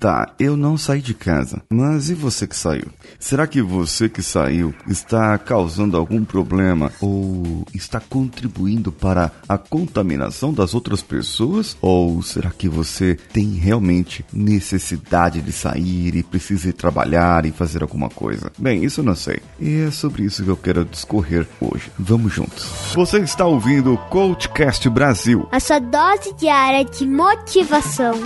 Tá, eu não saí de casa, mas e você que saiu? Será que você que saiu está causando algum problema ou está contribuindo para a contaminação das outras pessoas? Ou será que você tem realmente necessidade de sair e precisa ir trabalhar e fazer alguma coisa? Bem, isso eu não sei. E é sobre isso que eu quero discorrer hoje. Vamos juntos. Você está ouvindo o Coachcast Brasil. A sua dose diária de motivação.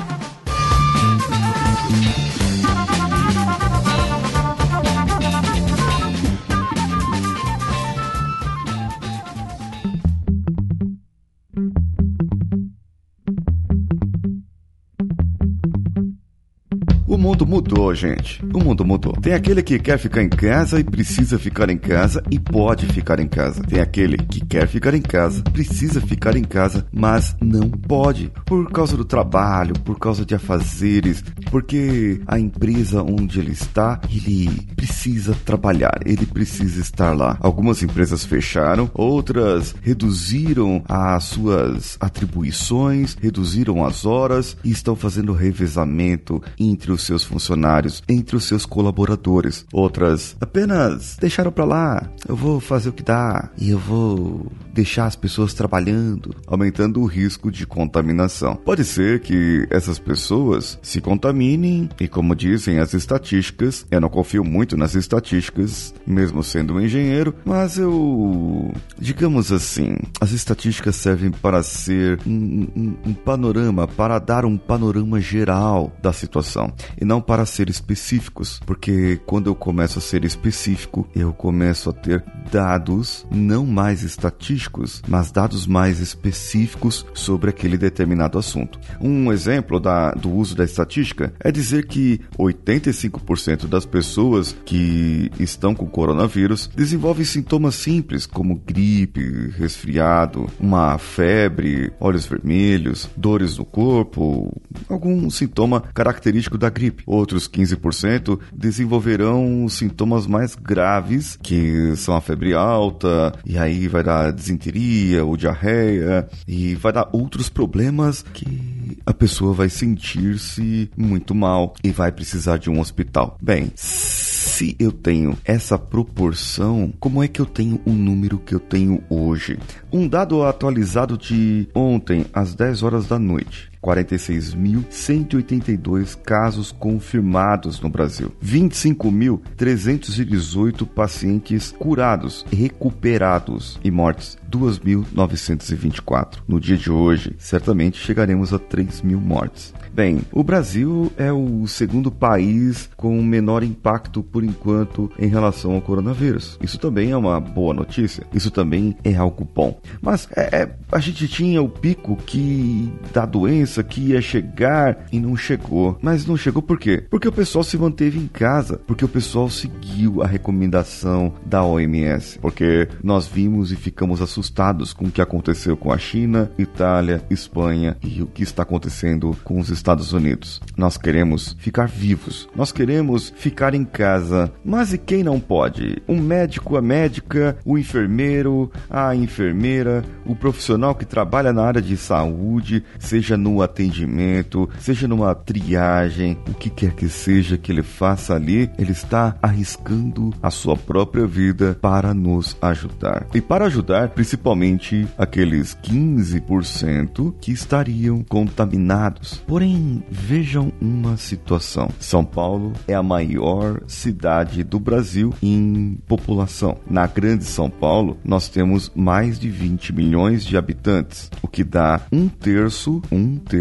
Mundo mudou, gente. O mundo mudou. Tem aquele que quer ficar em casa e precisa ficar em casa e pode ficar em casa. Tem aquele que quer ficar em casa, precisa ficar em casa, mas não pode. Por causa do trabalho, por causa de afazeres, porque a empresa onde ele está, ele precisa trabalhar, ele precisa estar lá. Algumas empresas fecharam, outras reduziram as suas atribuições, reduziram as horas e estão fazendo revezamento entre os seus seus funcionários, entre os seus colaboradores. Outras apenas deixaram para lá. Eu vou fazer o que dá e eu vou deixar as pessoas trabalhando, aumentando o risco de contaminação. Pode ser que essas pessoas se contaminem e, como dizem as estatísticas, eu não confio muito nas estatísticas, mesmo sendo um engenheiro, mas eu, digamos assim, as estatísticas servem para ser um, um, um panorama, para dar um panorama geral da situação e não para ser específicos, porque quando eu começo a ser específico, eu começo a ter dados não mais estatísticos, mas dados mais específicos sobre aquele determinado assunto. Um exemplo da, do uso da estatística é dizer que 85% das pessoas que estão com coronavírus desenvolvem sintomas simples como gripe, resfriado, uma febre, olhos vermelhos, dores no corpo, algum sintoma característico da gripe. Outros 15% desenvolverão sintomas mais graves, que são a febre alta, e aí vai dar desinteria ou diarreia, e vai dar outros problemas que a pessoa vai sentir-se muito mal e vai precisar de um hospital. Bem, se eu tenho essa proporção, como é que eu tenho o número que eu tenho hoje? Um dado atualizado de ontem, às 10 horas da noite. 46.182 casos confirmados no Brasil, 25.318 pacientes curados, recuperados e mortes 2.924. No dia de hoje, certamente chegaremos a 3 mil mortes. Bem, o Brasil é o segundo país com menor impacto por enquanto em relação ao coronavírus. Isso também é uma boa notícia. Isso também é algo bom. Mas é, é, a gente tinha o pico que da doença que ia chegar e não chegou. Mas não chegou por quê? Porque o pessoal se manteve em casa, porque o pessoal seguiu a recomendação da OMS, porque nós vimos e ficamos assustados com o que aconteceu com a China, Itália, Espanha e o que está acontecendo com os Estados Unidos. Nós queremos ficar vivos, nós queremos ficar em casa. Mas e quem não pode? O médico, a médica, o enfermeiro, a enfermeira, o profissional que trabalha na área de saúde, seja no atendimento, seja numa triagem, o que quer que seja que ele faça ali, ele está arriscando a sua própria vida para nos ajudar. E para ajudar, principalmente aqueles 15% que estariam contaminados. Porém, vejam uma situação. São Paulo é a maior cidade do Brasil em população. Na Grande São Paulo, nós temos mais de 20 milhões de habitantes, o que dá um terço, um terço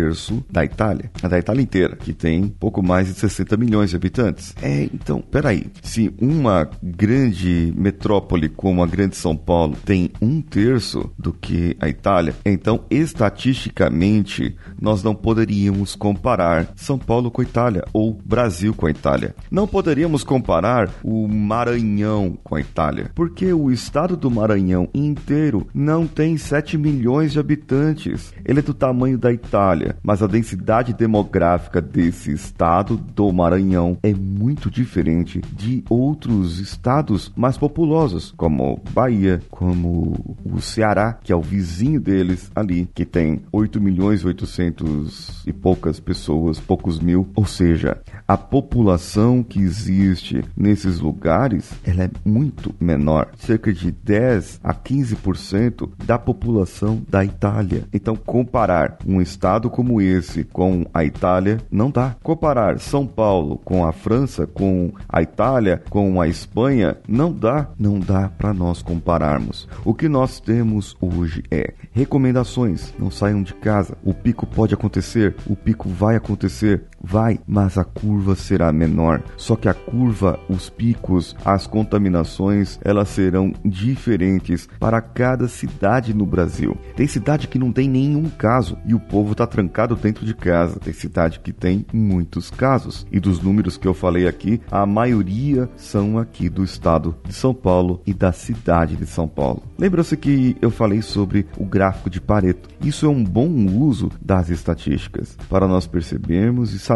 da Itália. A da Itália inteira, que tem pouco mais de 60 milhões de habitantes. É, então, peraí. Se uma grande metrópole como a Grande São Paulo tem um terço do que a Itália, então estatisticamente nós não poderíamos comparar São Paulo com a Itália ou Brasil com a Itália. Não poderíamos comparar o Maranhão com a Itália, porque o estado do Maranhão inteiro não tem 7 milhões de habitantes. Ele é do tamanho da Itália Mas a densidade demográfica desse estado do Maranhão é muito diferente de outros estados mais populosos, como Bahia, como o Ceará, que é o vizinho deles ali, que tem 8 milhões e 800 e poucas pessoas, poucos mil, ou seja, a população que existe nesses lugares, ela é muito menor, cerca de 10 a 15% da população da Itália. Então, comparar um estado como esse com a Itália não dá. Comparar São Paulo com a França, com a Itália, com a Espanha, não dá. Não dá para nós compararmos. O que nós temos hoje é recomendações: não saiam de casa. O pico pode acontecer, o pico vai acontecer, vai, mas a curva será menor. Só que a curva, os picos, as contaminações, elas serão diferentes para cada cidade no Brasil. Tem cidade que não tem nenhum caso e o povo está trancado dentro de casa. Tem cidade que tem muitos casos. E dos números que eu falei aqui, a maioria são aqui do estado de São Paulo e da cidade de São Paulo. Lembra-se que eu falei sobre o gráfico de Pareto. Isso é um bom uso das estatísticas para nós percebermos e sabermos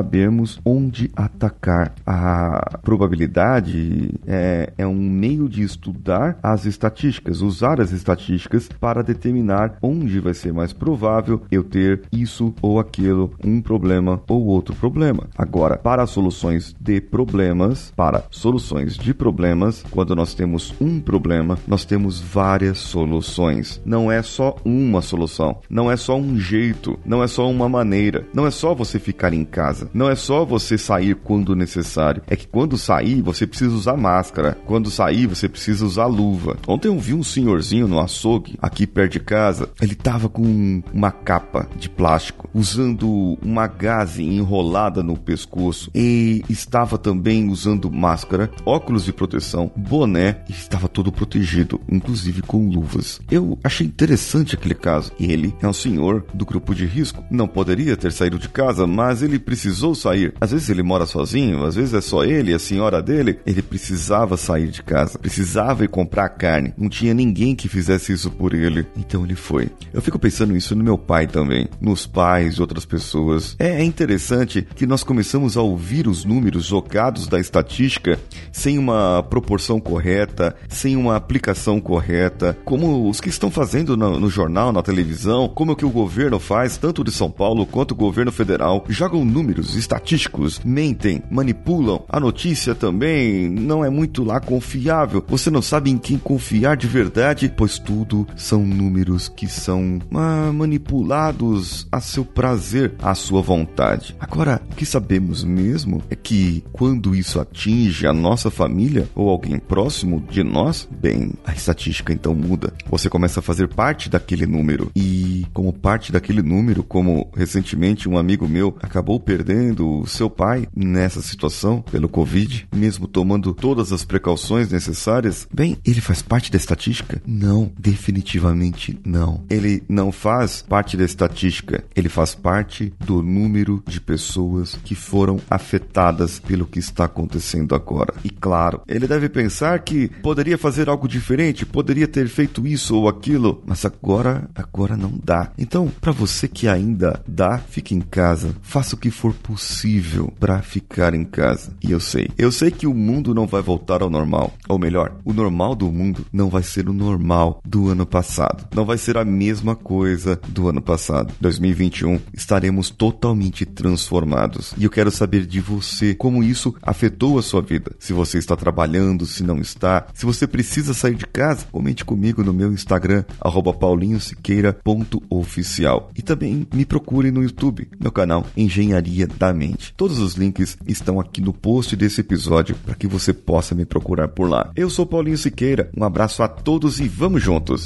onde atacar. A probabilidade é, é um meio de estudar as estatísticas, usar as estatísticas para determinar onde vai ser mais provável eu ter isso ou aquilo, um problema ou outro problema. Agora, para soluções de problemas, para soluções de problemas, quando nós temos um problema, nós temos várias soluções. Não é só uma solução, não é só um jeito, não é só uma maneira, não é só você ficar em casa, não é só você sair quando necessário. É que quando sair, você precisa usar máscara. Quando sair, você precisa usar luva. Ontem eu vi um senhorzinho no açougue, aqui perto de casa, ele tava com uma capa de plástico, usando uma gaze enrolada no pescoço e estava também usando máscara, óculos de proteção, boné e estava todo protegido, inclusive com luvas. Eu achei interessante aquele caso. Ele é um senhor do grupo de risco, não poderia ter saído de casa, mas ele precisou sair. Às vezes ele mora sozinho, às vezes é só ele a senhora dele. Ele precisava sair de casa, precisava ir comprar carne. Não tinha ninguém que fizesse isso por ele. Então ele foi. Eu fico pensando isso no meu pai também, nos pais de outras pessoas. É interessante que nós começamos a ouvir os números jogados da estatística sem uma proporção correta, sem uma aplicação correta, como os que estão fazendo no, no jornal, na televisão, como o que o governo faz, tanto de São Paulo quanto o governo federal, jogam números estatísticos, mentem, manipulam. A notícia também não é muito lá confiável. Você não sabe em quem confiar de verdade, pois tudo são números que são ah, manipulados a seu prazer, à sua vontade. Agora, o que sabemos mesmo é que quando isso atinge a nossa família ou alguém próximo de nós, bem, a estatística então muda. Você começa a fazer parte daquele número e, como parte daquele número, como recentemente um amigo meu acabou perdendo o seu pai nessa situação pelo Covid, mesmo tomando todas as precauções necessárias, bem, ele faz parte da estatística? Não, definitivamente não. Ele não faz parte da estatística, ele faz parte do número de pessoas que foram afetadas pelo que está acontecendo agora. E claro, ele deve pensar que poderia fazer algo diferente, poderia ter feito isso ou aquilo, mas agora, agora não dá. Então, para você que ainda dá, fique em casa, faça o que for possível para ficar em casa. E eu sei, eu sei que o mundo não vai voltar ao normal, ou melhor, o normal do mundo não vai ser o normal do ano passado. Não vai ser a mesma coisa do ano passado. 2021 estaremos totalmente transformados. E eu quero saber de você como isso afetou a sua vida. Se você está trabalhando, se não está, se você precisa sair de casa, comente comigo no meu Instagram, paulinhosiqueira.oficial. E também me procure no YouTube, meu canal Engenharia da Mente. Todos os links estão aqui no post desse episódio para que você possa me procurar por lá. Eu sou Paulinho Siqueira, um abraço a todos e vamos juntos!